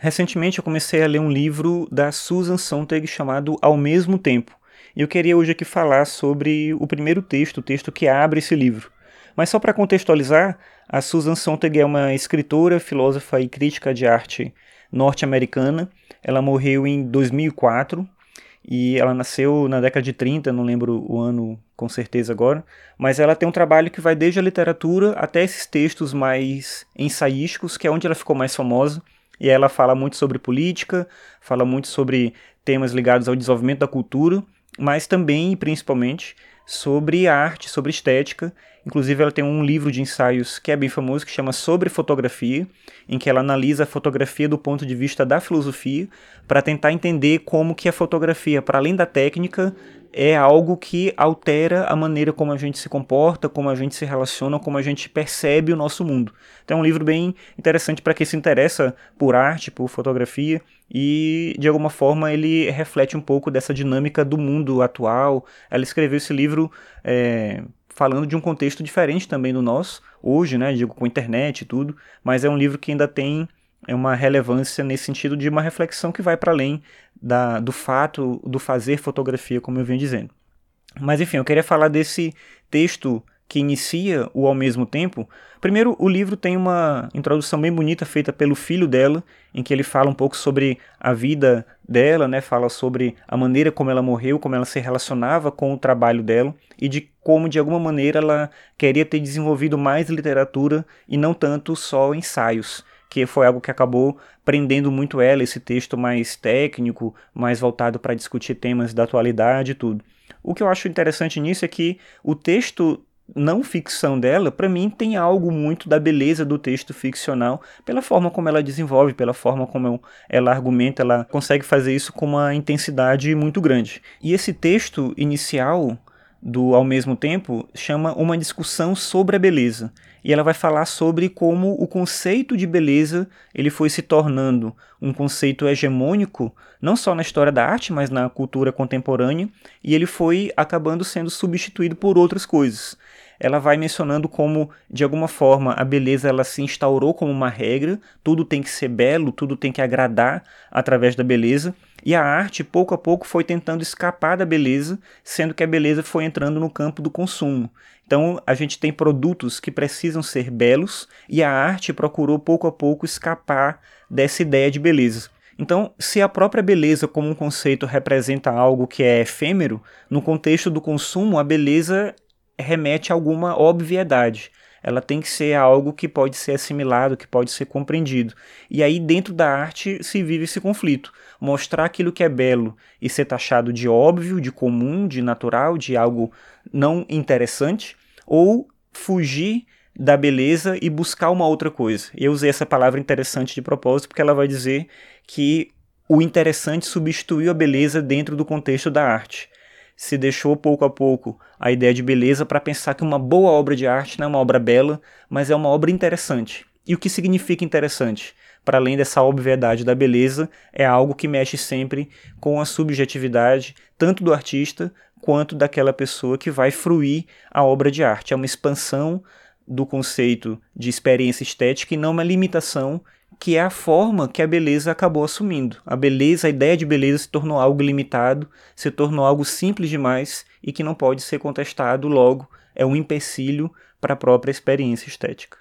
Recentemente eu comecei a ler um livro da Susan Sontag chamado Ao Mesmo Tempo. E eu queria hoje aqui falar sobre o primeiro texto, o texto que abre esse livro. Mas só para contextualizar, a Susan Sontag é uma escritora, filósofa e crítica de arte norte-americana. Ela morreu em 2004 e ela nasceu na década de 30, não lembro o ano com certeza agora, mas ela tem um trabalho que vai desde a literatura até esses textos mais ensaísticos, que é onde ela ficou mais famosa. E ela fala muito sobre política, fala muito sobre temas ligados ao desenvolvimento da cultura, mas também e principalmente sobre arte, sobre estética. Inclusive, ela tem um livro de ensaios que é bem famoso, que chama Sobre Fotografia, em que ela analisa a fotografia do ponto de vista da filosofia, para tentar entender como que a fotografia, para além da técnica, é algo que altera a maneira como a gente se comporta, como a gente se relaciona, como a gente percebe o nosso mundo. Então é um livro bem interessante para quem se interessa por arte, por fotografia e de alguma forma ele reflete um pouco dessa dinâmica do mundo atual. Ela escreveu esse livro é, falando de um contexto diferente também do nosso, hoje, né, digo com internet e tudo, mas é um livro que ainda tem uma relevância nesse sentido de uma reflexão que vai para além da, do fato do fazer fotografia, como eu venho dizendo. Mas enfim, eu queria falar desse texto que inicia o ao mesmo tempo. Primeiro, o livro tem uma introdução bem bonita feita pelo filho dela, em que ele fala um pouco sobre a vida dela, né? Fala sobre a maneira como ela morreu, como ela se relacionava com o trabalho dela e de como de alguma maneira ela queria ter desenvolvido mais literatura e não tanto só ensaios que foi algo que acabou prendendo muito ela, esse texto mais técnico, mais voltado para discutir temas da atualidade e tudo. O que eu acho interessante nisso é que o texto não ficção dela, para mim, tem algo muito da beleza do texto ficcional, pela forma como ela desenvolve, pela forma como ela argumenta, ela consegue fazer isso com uma intensidade muito grande. E esse texto inicial do Ao mesmo tempo chama Uma discussão sobre a beleza e ela vai falar sobre como o conceito de beleza ele foi se tornando um conceito hegemônico não só na história da arte, mas na cultura contemporânea, e ele foi acabando sendo substituído por outras coisas. Ela vai mencionando como, de alguma forma, a beleza ela se instaurou como uma regra, tudo tem que ser belo, tudo tem que agradar através da beleza, e a arte, pouco a pouco, foi tentando escapar da beleza, sendo que a beleza foi entrando no campo do consumo. Então, a gente tem produtos que precisam ser belos e a arte procurou pouco a pouco escapar dessa ideia de beleza. Então, se a própria beleza como um conceito representa algo que é efêmero, no contexto do consumo, a beleza remete a alguma obviedade. Ela tem que ser algo que pode ser assimilado, que pode ser compreendido. E aí, dentro da arte, se vive esse conflito. Mostrar aquilo que é belo e ser taxado de óbvio, de comum, de natural, de algo não interessante, ou fugir da beleza e buscar uma outra coisa. Eu usei essa palavra interessante de propósito porque ela vai dizer que o interessante substituiu a beleza dentro do contexto da arte. Se deixou pouco a pouco a ideia de beleza para pensar que uma boa obra de arte não é uma obra bela, mas é uma obra interessante. E o que significa interessante? Para além dessa obviedade da beleza, é algo que mexe sempre com a subjetividade, tanto do artista quanto daquela pessoa que vai fruir a obra de arte. É uma expansão do conceito de experiência estética e não uma limitação que é a forma que a beleza acabou assumindo. A beleza, a ideia de beleza se tornou algo limitado, se tornou algo simples demais e que não pode ser contestado, logo é um empecilho para a própria experiência estética.